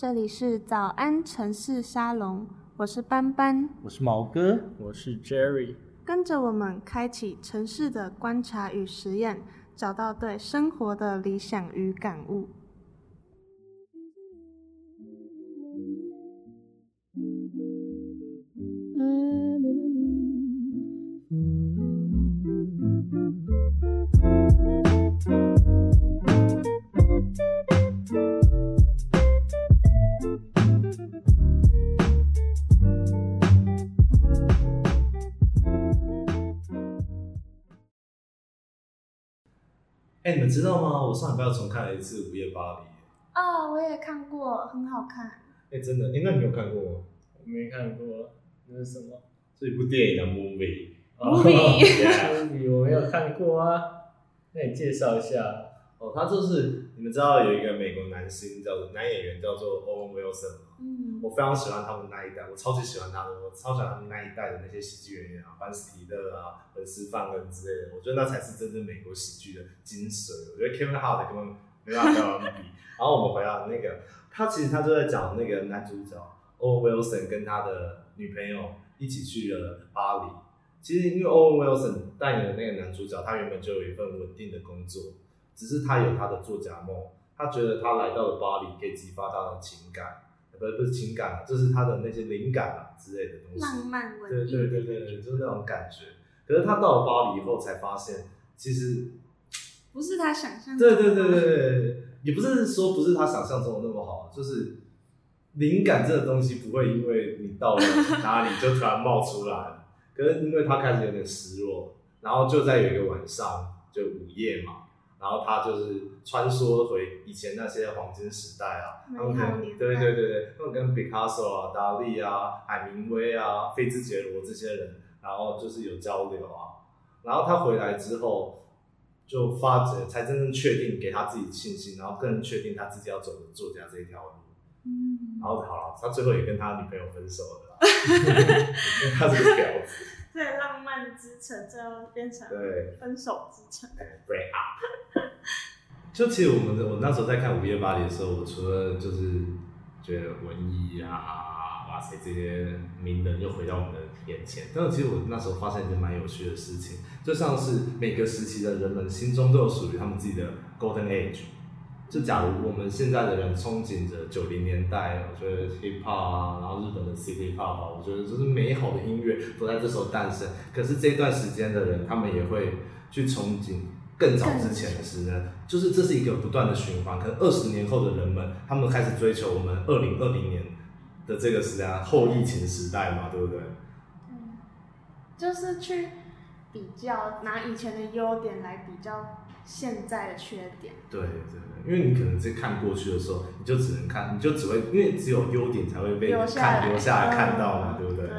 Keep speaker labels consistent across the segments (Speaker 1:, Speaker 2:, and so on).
Speaker 1: 这里是早安城市沙龙，我是斑斑，
Speaker 2: 我是毛哥，
Speaker 3: 我是 Jerry，
Speaker 1: 跟着我们开启城市的观察与实验，找到对生活的理想与感悟。
Speaker 4: 哎、你们知道吗？我上礼拜又重看了一次《午夜巴黎》。
Speaker 1: 哦，我也看过，很好看。
Speaker 4: 哎、真的？哎、那你有看过吗？
Speaker 3: 我没看过，那是什么
Speaker 4: 是一部电影的 movie。movie，movie
Speaker 3: 我没有看过啊，那你介绍一下。
Speaker 4: 哦，他就是你们知道有一个美国男星叫做男演员叫做 Owen Wilson 吗？我非常喜欢他们那一代，我超级喜欢他们，我超喜欢他们那一代的那些喜剧演员啊，班斯提勒啊、本斯范恩之类的，我觉得那才是真正美国喜剧的精髓。我觉得 Kevin Hart 根本没办法跟他们比。然后我们回到那个，他其实他就在讲那个男主角 Owen Wilson 跟他的女朋友一起去了巴黎。其实因为 Owen Wilson 扮演的那个男主角，他原本就有一份稳定的工作，只是他有他的作家梦，他觉得他来到了巴黎可以激发他的情感。不是不是情感啊，就是他的那些灵感啊之类的东西。
Speaker 1: 浪漫文艺。
Speaker 4: 对对对对对，就是那种感觉。可是他到了巴黎以后才发现，其实
Speaker 1: 不是他想象中
Speaker 4: 对
Speaker 1: 的。
Speaker 4: 对对对对，也不是说不是他想象中的那么好，就是灵感这个东西不会因为你到了哪里就突然冒出来。可是因为他开始有点失落，然后就在有一个晚上，就午夜嘛，然后他就是穿梭回以前那些黄金时代啊，他们可能
Speaker 1: 美好年代
Speaker 4: 对对对对，他们跟毕卡索啊、达利啊、海明威啊、菲兹杰罗这些人，然后就是有交流啊，然后他回来之后。就发觉才真正确定给他自己信心，然后更确定他自己要走的作家这一条路。
Speaker 1: 嗯
Speaker 4: 然，后好了，他最后也跟他女朋友分手了，因 为他是个婊子。
Speaker 1: 对，浪漫之城最后变成
Speaker 4: 对
Speaker 1: 分手之城。
Speaker 4: 哎，break up。就其实我们我那时候在看《午夜巴黎》的时候，我除了就是觉得文艺啊，哇塞，这些名人又回到我们的眼前，但是其实我那时候发现一件蛮有趣的事情，就像是每个时期的人们心中都有属于他们自己的 golden age。就假如我们现在的人憧憬着九零年代，我觉得 hip hop 啊，然后日本的 city pop 啊，我觉得就是美好的音乐都在这时候诞生。可是这段时间的人，他们也会去憧憬更早之前的时代，就是这是一个不断的循环。可能二十年后的人们，他们开始追求我们二零二零年的这个时代，后疫情时代嘛，对不对？
Speaker 1: 嗯，就是去比较，拿以前的优点来比较现在的缺点。
Speaker 4: 对对对，因为你可能在看过去的时候，你就只能看，你就只会，因为只有优点才会被看留下来看到嘛，
Speaker 1: 嗯
Speaker 4: 对不对？
Speaker 1: 对，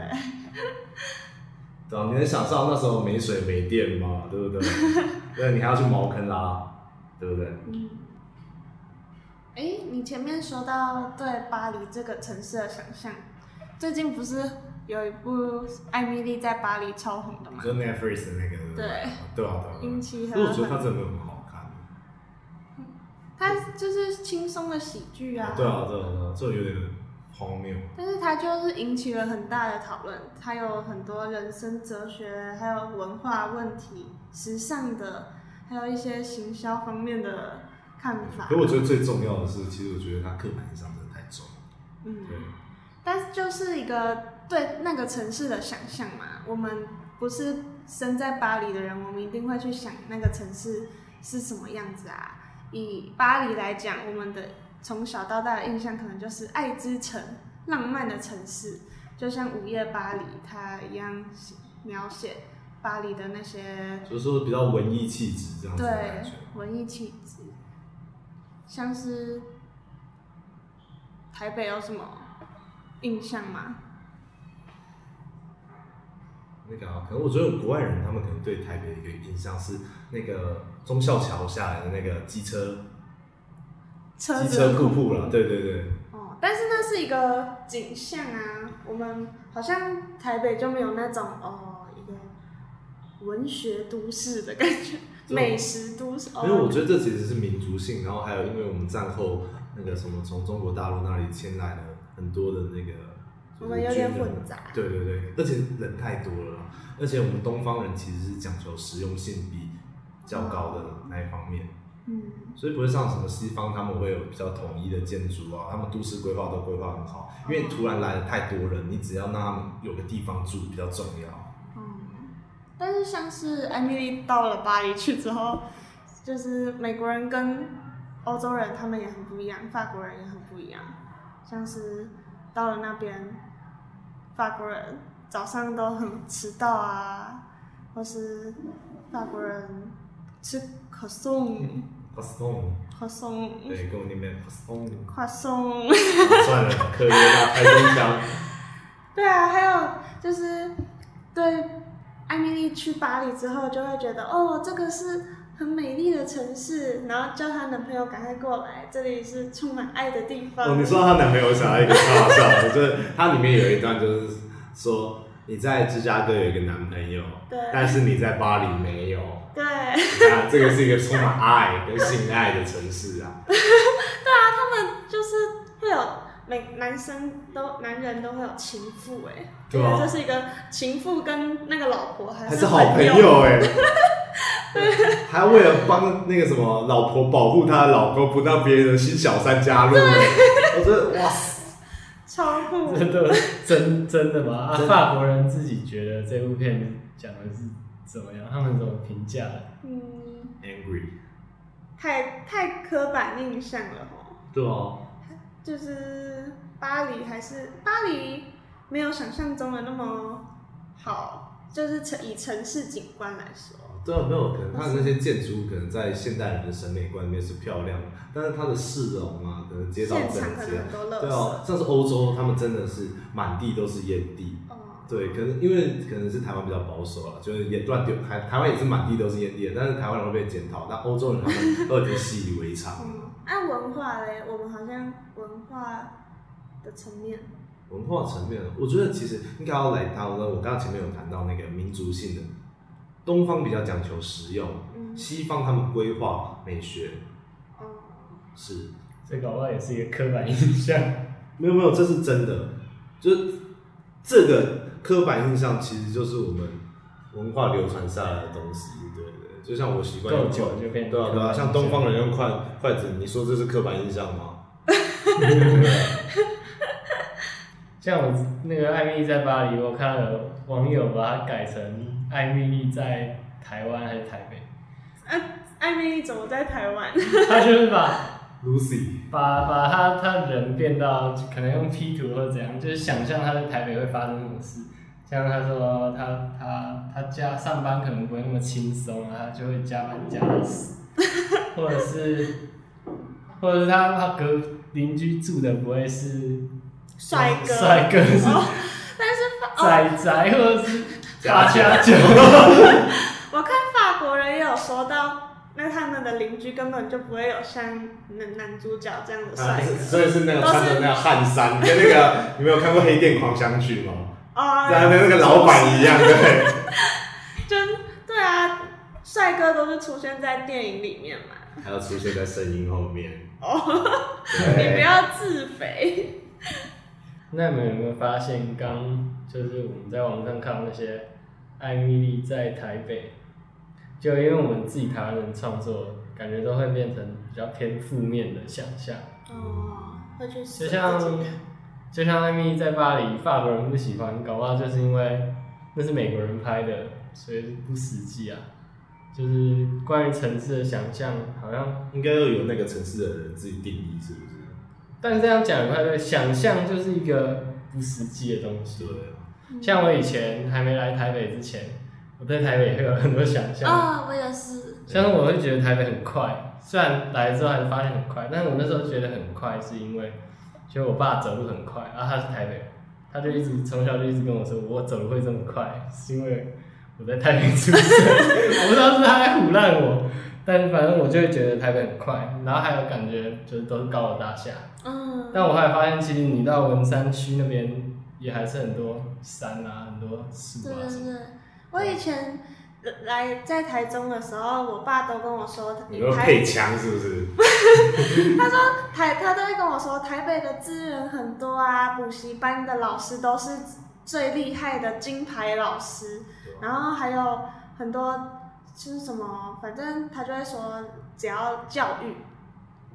Speaker 4: 对啊，你能想象那时候没水没电吗？对不对？对，你还要去茅坑拉，对不对？
Speaker 1: 嗯。哎，你前面说到对巴黎这个城市的想象，最近不是有一部《艾米丽在巴黎》超红的吗？
Speaker 4: 就 Netflix 的那个，
Speaker 1: 对
Speaker 4: 对啊，对啊。
Speaker 1: 引起
Speaker 4: 可是我觉得
Speaker 1: 很
Speaker 4: 它真的没有很好看。
Speaker 1: 它就是轻松的喜剧啊。
Speaker 4: 对啊，对啊，对啊，这有点荒谬。
Speaker 1: 但是它就是引起了很大的讨论，它有很多人生哲学，还有文化问题、时尚的，还有一些行销方面的看法
Speaker 4: 可。我觉得最重要的是，其实我觉得它刻板印象真的太重。
Speaker 1: 嗯，
Speaker 4: 对，
Speaker 1: 但是就是一个对那个城市的想象嘛。我们不是生在巴黎的人，我们一定会去想那个城市是什么样子啊。以巴黎来讲，我们的从小到大的印象可能就是爱之城，浪漫的城市，就像《午夜巴黎》它一样描写巴黎的那些
Speaker 4: 就是说比较文艺气质这样子的感
Speaker 1: 对。文艺气质，像是台北有什么印象吗？
Speaker 4: 那个啊，可能我觉得国外人他们可能对台北的一个印象是那个忠孝桥下来的那个机车
Speaker 1: 车
Speaker 4: 机车
Speaker 1: 子的
Speaker 4: 瀑布了，对对对。
Speaker 1: 哦，但是那是一个景象啊，我们好像台北就没有那种哦文学都市的感觉，美食都市。哦、
Speaker 4: 因为我觉得这其实是民族性，然后还有因为我们战后那个什么从中国大陆那里迁来了很多的那个，
Speaker 1: 我们有点混杂
Speaker 4: 对对对，而且人太多了，而且我们东方人其实是讲求实用性比较高的那一方面。
Speaker 1: 嗯，
Speaker 4: 所以不会像什么西方，他们会有比较统一的建筑啊，他们都市规划都规划很好。因为突然来了太多人，你只要让他们有个地方住比较重要。
Speaker 1: 嗯，但是像是艾米丽到了巴黎去之后，就是美国人跟欧洲人他们也很不一样，法国人也很不一样。像是到了那边，法国人早上都很迟到啊，或是法国人吃可颂
Speaker 4: o n
Speaker 1: 可颂，
Speaker 4: 对，跟我那边 o n
Speaker 1: 快送。
Speaker 4: 算了，可以啦，台中腔。
Speaker 1: 对啊，还有就是对艾米丽去巴黎之后，就会觉得哦，这个是很美丽的城市，然后叫她男朋友赶快过来，这里是充满爱的地方。
Speaker 4: 哦，你说她男朋友想要一个超好笑的，我觉得它里面有一段就是说你在芝加哥有一个男朋友，
Speaker 1: 对
Speaker 4: 但是你在巴黎没有。
Speaker 1: 对，
Speaker 4: 啊，这个是一个充满爱跟性爱的城市啊。对啊。
Speaker 1: 他们就是会有每男生都男人都会有情妇哎，
Speaker 4: 对啊
Speaker 1: 这是一个情妇跟那个老婆还是
Speaker 4: 好朋友哎、还为了帮那个什么老婆保护她的老公，不让别人的新小三加入、欸。我觉得哇塞，
Speaker 1: 超酷。
Speaker 3: 真的真真的吗？啊，法国人自己觉得这部片讲的是怎么样？他们怎么评价的？
Speaker 1: 嗯
Speaker 4: ，angry，
Speaker 1: 太太刻板印象了吼。
Speaker 4: 对啊，
Speaker 1: 就是巴黎还是巴黎没有想象中的那么好，就是城以城市景观来说，
Speaker 4: 对啊，没有可能它的那些建筑物可能在现代人的审美观里面是漂亮的，但是它的市容啊，可能街道
Speaker 1: 可
Speaker 4: 洁
Speaker 1: 能很多垃圾。
Speaker 4: 对啊，像是欧洲，他们真的是满地都是烟蒂。
Speaker 1: 哦，
Speaker 4: 对，可能因为可能是台湾比较保守了，就是也乱丢，台台湾也是满地都是烟蒂的，但是台湾人会被检讨，但欧洲人他们都已经习以为常了。
Speaker 1: 嗯，按文化嘞，我们好像文化的层面，
Speaker 4: 文化层面，我觉得其实应该要来到呢。我刚刚前面有谈到那个民族性的，东方比较讲求实用，
Speaker 1: 嗯，
Speaker 4: 西方他们规划美学
Speaker 1: 哦，
Speaker 4: 是
Speaker 3: 这搞不好也是一个刻板印象。
Speaker 4: 没有没有，这是真的，就是这个刻板印象其实就是我们文化流传下来的东西，对对对，就像我习惯
Speaker 3: 够
Speaker 4: 用
Speaker 3: 久就变
Speaker 4: 对啊对啊，像东方人用筷筷子，你说这是刻板印象吗？
Speaker 3: 像我那个艾米丽在巴黎，我看到有网友把它改成艾米丽在台湾还是台北，
Speaker 1: 艾米丽怎么在台湾？
Speaker 3: 他就是把
Speaker 4: Lucy，
Speaker 3: 把把他他人变到可能用 P 图或者怎样，就是想象他在台北会发生什么事。像他说他他他家上班可能不会那么轻松啊，他就会加班加到死，或者是或者是他他隔邻居住的不会是
Speaker 1: 帅哥，
Speaker 3: 帅哥是
Speaker 1: 哦，但是
Speaker 3: 仔仔或者是八加九，
Speaker 1: 我看法国人也有说到，那他们的邻居根本就不会有像男男主角这样的
Speaker 4: 啊
Speaker 1: 帅哥。
Speaker 4: 所以是那个穿着那个汗衫，跟那个你没有看过《黑店狂想曲》吗？
Speaker 1: 哦，
Speaker 4: 跟那个老板一样，对。
Speaker 1: 就对啊，帅哥都是出现在电影里面嘛。
Speaker 4: 还要出现在声音后面。
Speaker 1: 哦，你不要自肥。
Speaker 3: 那你们有没有发现，刚就是我们在网上看到那些艾米丽在台北，就因为我们自己台湾人创作，感觉都会变成比较偏负面的想象。
Speaker 1: 哦，会
Speaker 3: 就像就像艾米丽在巴黎，法国人不喜欢，搞不好就是因为那是美国人拍的，所以不实际啊。就是关于城市的想象，好像，
Speaker 4: 应该要有那个城市的人自己定义，是不是？
Speaker 3: 但是这样讲也不太对，想象就是一个不实际的东西。
Speaker 4: 对，
Speaker 3: 像我以前还没来台北之前，我对台北会有很多想象，
Speaker 1: 啊，我也是。
Speaker 3: 像是我会觉得台北很快，虽然来之后还是发现很快，但是我那时候觉得很快，是因为就我爸走路很快，然后他是台北，他就一直从小就一直跟我说，我走路会这么快，是因为我在台北出生，我不知道是他在唬烂我，但反正我就会觉得台北很快，然后还有感觉就是都是高楼大厦，
Speaker 1: 嗯。
Speaker 3: 但我后来发现，其实你到文山区那边也还是很多山啊，很多树
Speaker 1: 对对
Speaker 3: 啊什么。
Speaker 1: 对，我以前来在台中的时候，我爸都跟我说，
Speaker 4: 你要配枪是不是？
Speaker 1: 他说台他都会跟我说，台北的资源很多啊，补习班的老师都是最厉害的金牌老师，然后还有很多就是什么，反正他就会说，只要教育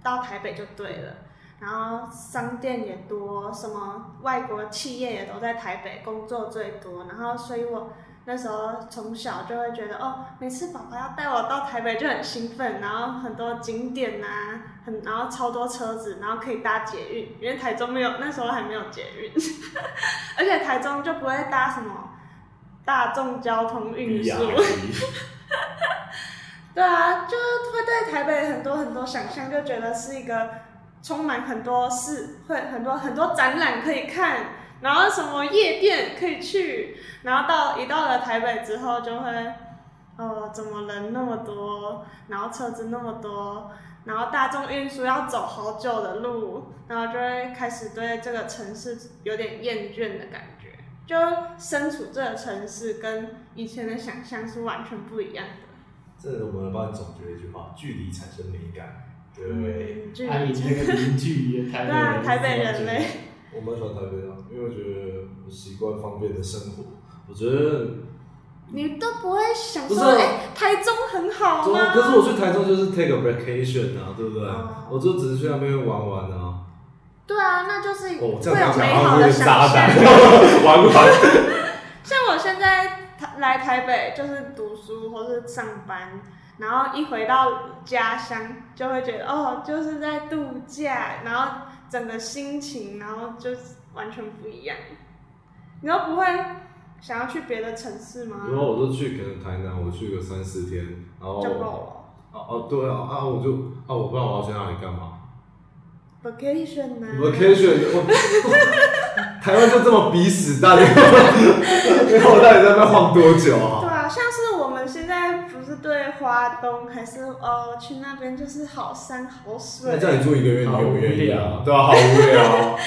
Speaker 1: 到台北就对了。然后商店也多，什么外国企业也都在台北工作最多，然后所以我那时候从小就会觉得，哦，每次爸爸要带我到台北就很兴奋，然后很多景点呐、很然后超多车子，然后可以搭捷运，因为台中没有那时候还没有捷运，而且台中就不会搭什么大众交通运输。对啊，就是会对台北很多很多想象，就觉得是一个充满很多事，会很多很多展览可以看，然后什么夜店可以去，然后到一到了台北之后就会，哦，怎么人那么多，然后车子那么多，然后大众运输要走好久的路，然后就会开始对这个城市有点厌倦的感觉，就身处这个城市跟以前的想象是完全不一样的。
Speaker 4: 这我们帮你总结一句话：距离产生美感。对，
Speaker 1: 嗯，距离
Speaker 3: 那个邻居台北
Speaker 1: 对啊，
Speaker 3: 人，
Speaker 1: 台北人嘞，
Speaker 2: 我蛮喜欢台北的，因为我觉得我习惯方便的生活。我觉得，
Speaker 1: 你都不会想
Speaker 2: 不是
Speaker 1: 说，哎、台中很好吗？
Speaker 2: 可是我去台中就是 take a vacation 啊，对不对？
Speaker 1: 哦
Speaker 2: 我就只是去那边玩玩啊。
Speaker 1: 对啊，那就是
Speaker 2: 哦，这
Speaker 1: 会有
Speaker 2: 讲
Speaker 1: 美好的
Speaker 2: 好像有点渣
Speaker 1: 想
Speaker 2: 男
Speaker 1: 象。
Speaker 2: 玩玩。
Speaker 1: 像我现在台来台北就是读书或是上班，然后一回到家乡就会觉得哦，就是在度假，然后整个心情，然后就是完全不一样。你都不会想要去别的城市吗？
Speaker 2: 然后我就去可能台南，我去个三四天，然后
Speaker 1: 就够了。
Speaker 2: 哦哦对啊啊我就啊我不知道我要去哪里干嘛。
Speaker 1: vacation 呢
Speaker 2: vacation 我 台湾就这么逼死大家，然后我到底在那边晃多久啊？
Speaker 1: 对啊，像是我们现在不是对花东，还是哦去那边就是好山好水
Speaker 2: 那，叫你住一个月，你
Speaker 3: 有
Speaker 2: 愿不愿意啊？对啊，好无聊。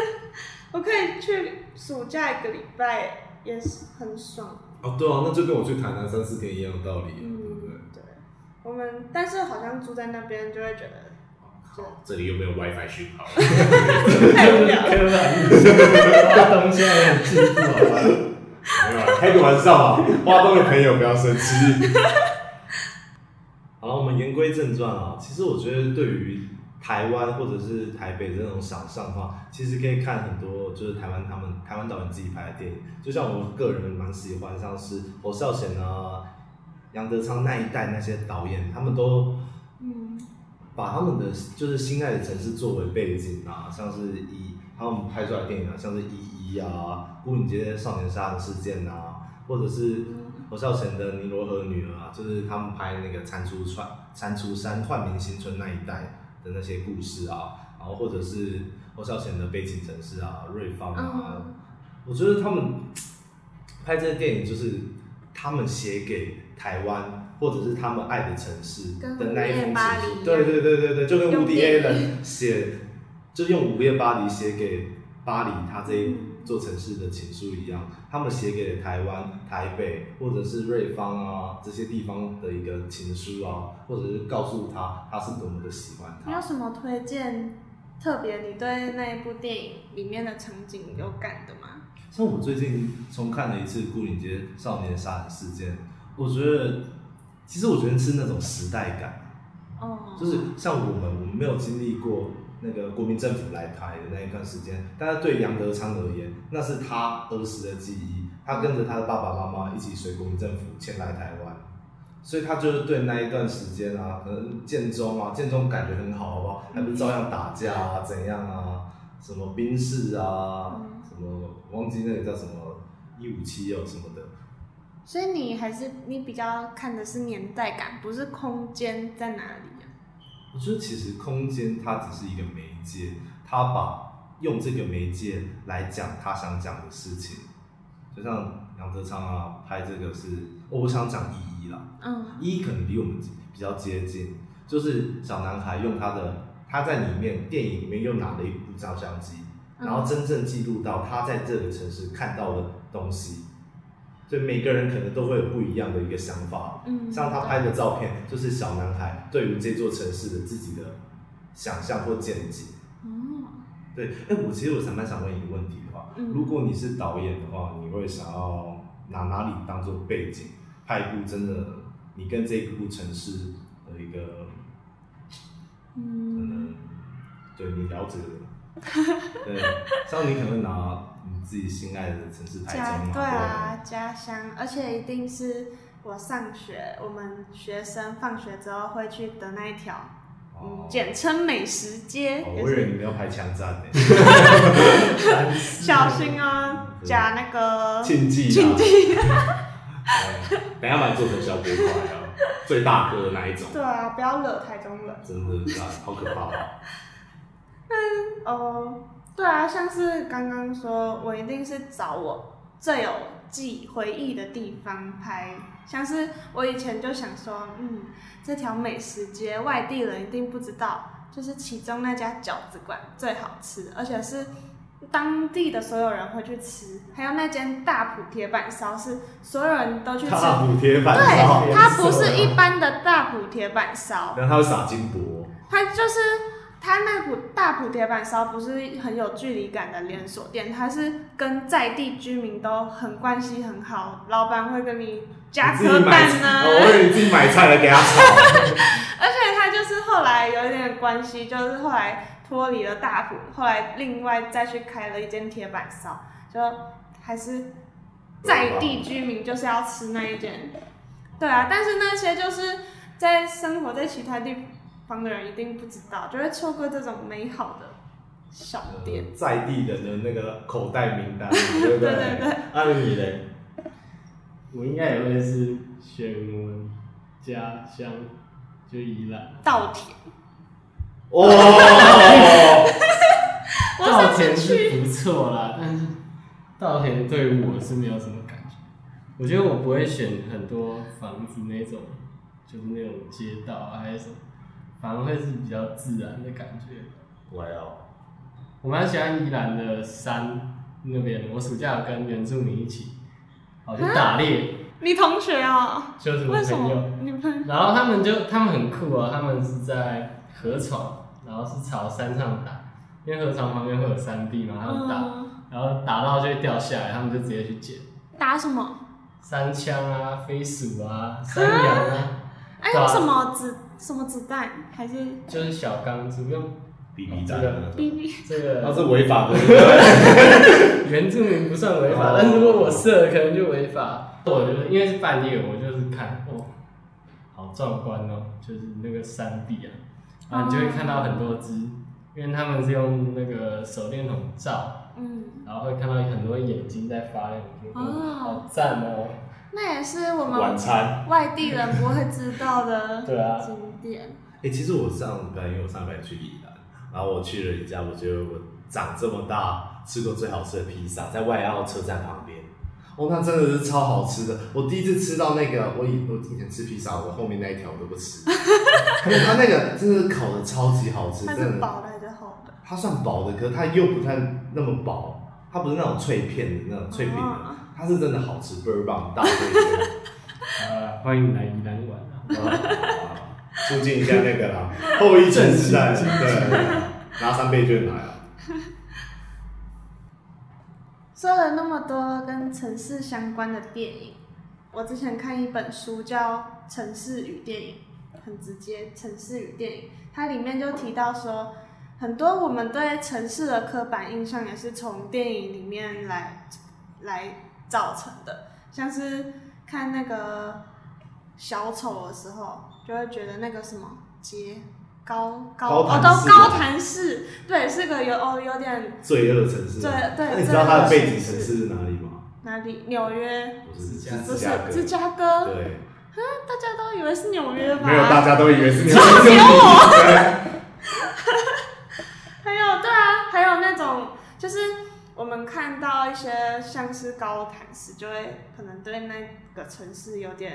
Speaker 1: 我可以去暑假一个礼拜，也是很爽。
Speaker 2: 哦，对啊，那就跟我去台南三四天一样的道理，对不对？
Speaker 1: 对，我们但是好像住在那边就会觉得
Speaker 4: 好，这里又没有 WiFi 讯号。
Speaker 1: 太无聊了。
Speaker 3: 东现在很进步，好吧？
Speaker 4: 没有啊，开个玩笑啊，花东的朋友不要生气。好了，我们言归正传啊。其实我觉得对于台湾或者是台北这种想象的话，其实可以看很多就是台湾他们台湾导演自己拍的电影，就像我个人蛮喜欢，像是侯孝贤啊、杨德昌那一代那些导演，他们都
Speaker 1: 嗯，
Speaker 4: 把他们的就是心爱的城市作为背景啊，像是一他们拍出来的电影啊，像是《一一》啊，《孤岭街少年杀人事件》啊，或者是侯孝贤的《尼罗河女儿》啊，就是他们拍那个蟾蜍川、蟾蜍山焕明新村那一带的那些故事啊，然后或者是侯孝贤的《背景城市》啊，《瑞芳》啊，
Speaker 1: 嗯
Speaker 4: 我觉得他们拍这些电影就是他们写给台湾或者是他们爱的城市的那一封情书。对对对对对，就跟
Speaker 1: 用
Speaker 4: 伍迪·
Speaker 1: 电影。
Speaker 4: 艾伦写，就用《午夜巴黎》写给巴黎他这一座城市的情书一样，他们写给台湾、台北或者是瑞芳啊这些地方的一个情书啊，或者是告诉他他是多么的喜欢他。
Speaker 1: 你有什么推荐？特别你对那一部电影里面的场景有感的吗？
Speaker 4: 像我最近重看了一次《牯岭街少年杀人事件》，我觉得，其实我觉得是那种时代感，
Speaker 1: 哦，
Speaker 4: 就是像我们，我们没有经历过那个国民政府来台的那一段时间，但是对杨德昌而言，那是他儿时的记忆，他跟着他的爸爸妈妈一起随国民政府迁来台湾，所以他就是对那一段时间啊，可能建中啊，建中感觉很好，好不好？还不是照样打架啊，怎样啊，什么兵士啊，什么忘记那个叫什么一五七哦什么的，
Speaker 1: 所以你还是你比较看的是年代感，不是空间在哪里？
Speaker 4: 我觉得其实空间它只是一个媒介，他把用这个媒介来讲他想讲的事情，就像杨德昌啊拍这个是，哦我想讲一一啦，
Speaker 1: 嗯。
Speaker 4: 一可能离我们比较接近，就是小男孩用他的他在里面电影里面又拿了一部照相机，然后真正记录到他在这个城市看到的东西，所以每个人可能都会有不一样的一个想法。
Speaker 1: 嗯，
Speaker 4: 像他拍的照片，就是小男孩对于这座城市的自己的想象或见解。
Speaker 1: 哦，
Speaker 4: 对，哎，我其实我想蛮想问一个问题的话，
Speaker 1: 嗯。
Speaker 4: 如果你是导演的话，你会想要拿哪里当做背景，拍一部真的你跟这一部城市的一个可
Speaker 1: 嗯，
Speaker 4: 能对你了解的，对，像你可能会拿你自己心爱的城市台
Speaker 1: 家
Speaker 4: 中嘛，
Speaker 1: 对啊，家乡，而且一定是我上学，我们学生放学之后会去的那一条，简称美食街，
Speaker 4: 哦我以为你们要拍枪战呢，
Speaker 1: 小心哦，夹那个
Speaker 4: 禁忌啊，
Speaker 1: 禁
Speaker 4: 忌，对等下把你做成小锅块啊，最大个的那一种，
Speaker 1: 对啊，不要惹台中人。
Speaker 4: 真的是啊，好可怕。啊！
Speaker 1: 哦，对啊，像是刚刚说，我一定是找我最有记回忆的地方拍。像是我以前就想说，嗯，这条美食街外地人一定不知道，就是其中那家饺子馆最好吃，而且是当地的所有人会去吃。还有那间大埔铁板烧是所有人都去吃，
Speaker 4: 大埔铁板烧，
Speaker 1: 对，它不是一般的大埔铁板烧，
Speaker 4: 然后它会撒金箔，
Speaker 1: 它就是它那普大埔铁板烧不是很有距离感的连锁店，它是跟在地居民都很关系很好，老板会跟你加
Speaker 4: 你自己
Speaker 1: 颗蛋呢、
Speaker 4: 哦我以为你自己买菜来给他炒，
Speaker 1: 而且他就是后来有一点关系，就是后来脱离了大埔，后来另外再去开了一间铁板烧，就还是在地居民就是要吃那一间，对啊，但是那些就是在生活在其他地方的人一定不知道，就会错过这种美好的小店。
Speaker 4: 呃在地人的那个口袋名单，对不对？
Speaker 1: 对对对
Speaker 4: 按你嘞，
Speaker 3: 我应该也会是选我们家乡，就宜兰。
Speaker 1: 稻田，
Speaker 4: 哦，
Speaker 1: 我
Speaker 3: 稻田是不错啦，但是稻田对于我是没有什么感觉。我觉得我不会选很多房子那种，就是那种街道啊还是什么，反而会是比较自然的感觉。
Speaker 4: 我哦
Speaker 3: 我蛮喜欢宜兰的山那边，我暑假有跟原住民一起跑去打猎，
Speaker 1: 你同学哦、
Speaker 3: 就是我朋友。
Speaker 1: 么？你们
Speaker 3: 然后他们就他们很酷哦，他们是在河床，然后是朝山上打，因为河床旁边会有山壁嘛，他们打，
Speaker 1: 嗯
Speaker 3: 然后打到就会掉下来，他们就直接去捡。
Speaker 1: 打什么？
Speaker 3: 山枪啊、飞鼠啊、山羊啊，
Speaker 1: 哎、
Speaker 3: 对啊
Speaker 1: 用什么子什么子弹？还是
Speaker 3: 就是小钢珠用
Speaker 4: 比比蛋
Speaker 3: 这个
Speaker 4: 那种
Speaker 1: ，BB？
Speaker 3: 这
Speaker 4: 那是
Speaker 3: 个
Speaker 4: 违法的？
Speaker 3: 原住民不算违法，
Speaker 4: 哦
Speaker 3: 但是如果我射了可能就违法。我就是因为是半夜，我就是看哦，好壮观哦，就是那个山壁啊，然后你就会看到很多只，因为他们是用那个手电筒照，
Speaker 1: 嗯，
Speaker 3: 然后会看到很多眼睛在发亮，我觉得
Speaker 1: 哦
Speaker 3: 好赞哦。
Speaker 1: 那也是我
Speaker 4: 晚
Speaker 1: 们
Speaker 4: 餐。
Speaker 1: 外地人不会知道的
Speaker 3: 对啊
Speaker 1: 景点。
Speaker 4: 哎、其实我上礼拜，因为我上礼拜去宜兰，然后我去了一家，我觉得我长这么大吃过最好吃的披萨，在外澳车站旁边。哦，那真的是超好吃的！我第一次吃到那个，我以我以前吃披萨，我后面那一条我都不吃。它那个真的烤的超级好吃，
Speaker 1: 它
Speaker 4: 真的。
Speaker 1: 是薄的还是厚的？
Speaker 4: 它算薄的，可是它又不太那么薄，它不是那种脆片的那种脆饼的，
Speaker 1: 哦
Speaker 4: 它是真的好吃，倍儿棒，大推荐。
Speaker 3: 啊，欢迎来宜兰玩啊！
Speaker 4: 哇促进一下那个啦，后疫情时代，对拿三倍券来啊。
Speaker 1: 说了那么多跟城市相关的电影，我之前看一本书叫《城市与电影》，很直接，《城市与电影》，它里面就提到说，很多我们对城市的刻板印象也是从电影里面来来造成的，像是看那个小丑的时候，就会觉得那个什么街。高高哦，都高谭市，对，是个有哦有点
Speaker 4: 罪恶城市，
Speaker 1: 对对
Speaker 4: 那你知道它的背景
Speaker 1: 城市
Speaker 4: 是哪里吗？
Speaker 1: 哪里？纽约？
Speaker 4: 不是，
Speaker 3: 芝加
Speaker 1: 不是
Speaker 4: 是芝加哥。
Speaker 1: 芝加哥？
Speaker 4: 对，
Speaker 1: 大家都以为是纽约吧？
Speaker 4: 没有，大家都以为是你。
Speaker 1: 只有我。还有对啊，还有那种就是我们看到一些像是高谈市，就会可能对那个城市有点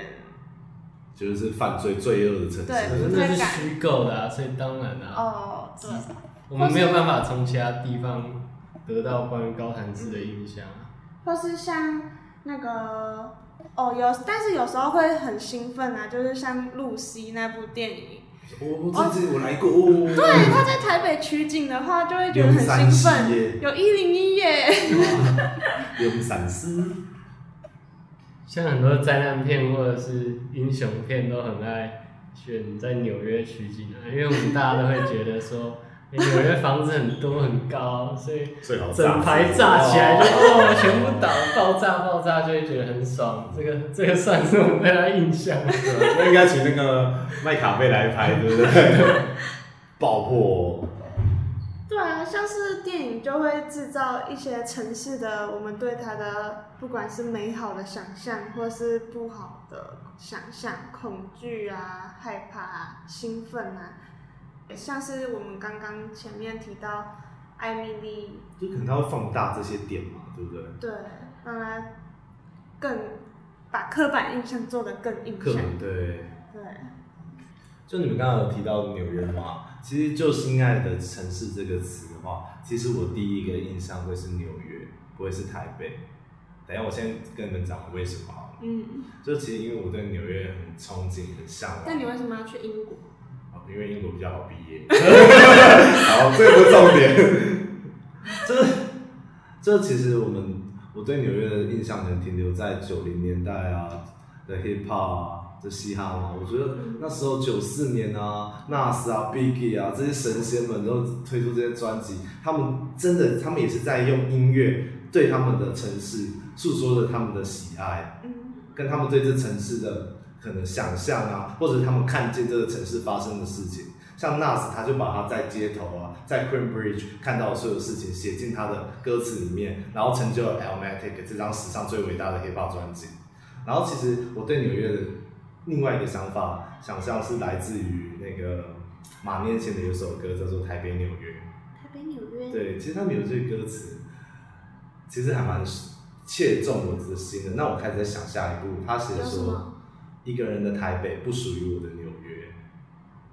Speaker 4: 就是犯罪罪恶的城市。
Speaker 3: 对那是虚构的啊，所以当然啊，
Speaker 1: 哦，对，
Speaker 3: 我们没有办法从其他地方得到关于高谈市的印象。
Speaker 1: 或是像那个哦有，但是有时候会很兴奋啊，就是像露西那部电影，
Speaker 4: 我我这次我来过，哦
Speaker 1: 对，他在台北取景的话，就会觉得很兴奋。
Speaker 4: 耶，
Speaker 1: 有一零一耶，
Speaker 4: 有闪失，
Speaker 3: 像很多灾难片或者是英雄片都很爱选在纽约取景啊，因为我们大家都会觉得说，欸纽约房子很多很高，所以
Speaker 4: 最好
Speaker 3: 整排炸起来就哦，全部倒爆炸爆炸，就会觉得很爽。这个这个算是我们对他印象。
Speaker 4: 那应该请那个麦卡贝来拍，对不对？爆破，
Speaker 1: 对啊，像是电影就会制造一些城市的我们对它的不管是美好的想象，或是不好的想象，恐惧啊、害怕啊、兴奋啊，像是我们刚刚前面提到艾米丽，
Speaker 4: 就可能他会放大这些点嘛，对不对？
Speaker 1: 对，让他更把刻板印象做得更印象，
Speaker 4: 对。
Speaker 1: 对，
Speaker 4: 就你们刚刚有提到纽约嘛，其实就“心爱的城市”这个词的话，其实我第一个印象会是纽约，不会是台北。等下我先跟你们讲为什么好了。
Speaker 1: 嗯，
Speaker 4: 就其实因为我对纽约很憧憬、很向往。
Speaker 1: 那你为什么要去英国？
Speaker 4: 哦因为英国比较好毕业。好，这个不是重点。这这其实我们我对纽约的印象可能停留在九零年代啊的 hip hop 啊，这嘻哈嘛。我觉得那时候九四年啊，Nas 啊，Biggie 啊这些神仙们都推出这些专辑，他们真的他们也是在用音乐对他们的城市诉说着他们的喜爱。
Speaker 1: 嗯，
Speaker 4: 跟他们对这城市的可能想象啊，或者他们看见这个城市发生的事情。像 Nas，他就把他在街头啊，在 Queen Bridge 看到的所有事情写进他的歌词里面，然后成就了 Elmatic 这张史上最伟大的 hip hop 专辑。然后其实我对纽约的另外一个想法想象是来自于那个马念先的有首歌叫做《台北纽约》。
Speaker 1: 台北、纽约，
Speaker 4: 对，其实他们有这个歌词，其实还蛮切中我的心的。那我开始在想下一步，他写说
Speaker 1: 么？
Speaker 4: 一个人的台北不属于我的纽约。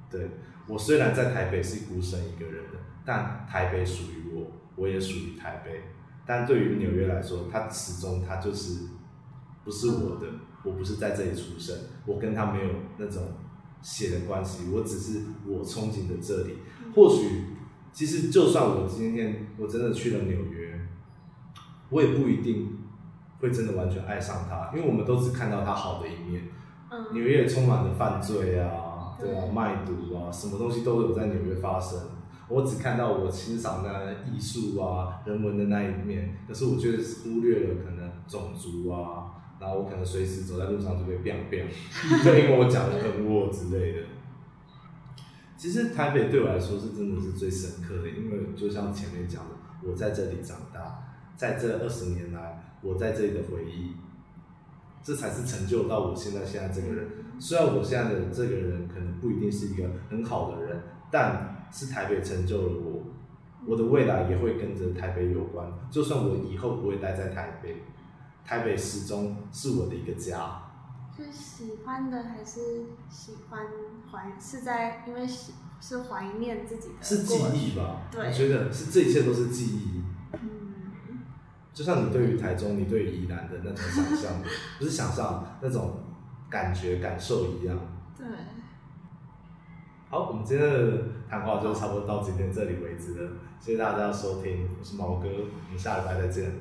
Speaker 4: 对我虽然在台北是孤身一个人的，但台北属于我，我也属于台北。但对于纽约来说，它始终它就是不是我的，我不是在这里出生，我跟他没有那种血的关系，我只是我憧憬的这里。或许，其实就算我今天我真的去了纽约，我也不一定会真的完全爱上它，因为我们都只看到它好的一面。
Speaker 1: 嗯，
Speaker 4: 纽约也充满了犯罪啊，对啊，卖毒啊，什么东西都有在纽约发生。我只看到我欣赏的艺术啊、人文的那一面，可是我觉得忽略了可能种族啊，然后我可能随时走在路上就被 biang biang，就因为我讲的很弱之类的。其实台北对我来说是真的是最深刻的，因为就像前面讲的，我在这里长大，在这二十年来，我在这里的回忆，这才是成就到我现在现在这个人。虽然我现在的这个人可能不一定是一个很好的人，但是台北成就了我，我的未来也会跟着台北有关。就算我以后不会待在台北，台北始终是我的一个家。
Speaker 1: 是喜欢的还是喜欢怀？是在因为是是怀念自己的
Speaker 4: 是记忆吧？
Speaker 1: 对
Speaker 4: 我觉得是这一切都是记忆。
Speaker 1: 嗯，
Speaker 4: 就像你对于台中、你对于宜兰的那种想象，不是想象那种感觉、感受一样。
Speaker 1: 对，
Speaker 4: 好，我们今天的谈话就差不多到今天这里为止了，谢谢大家的收听，我是毛哥，我们下礼拜再见。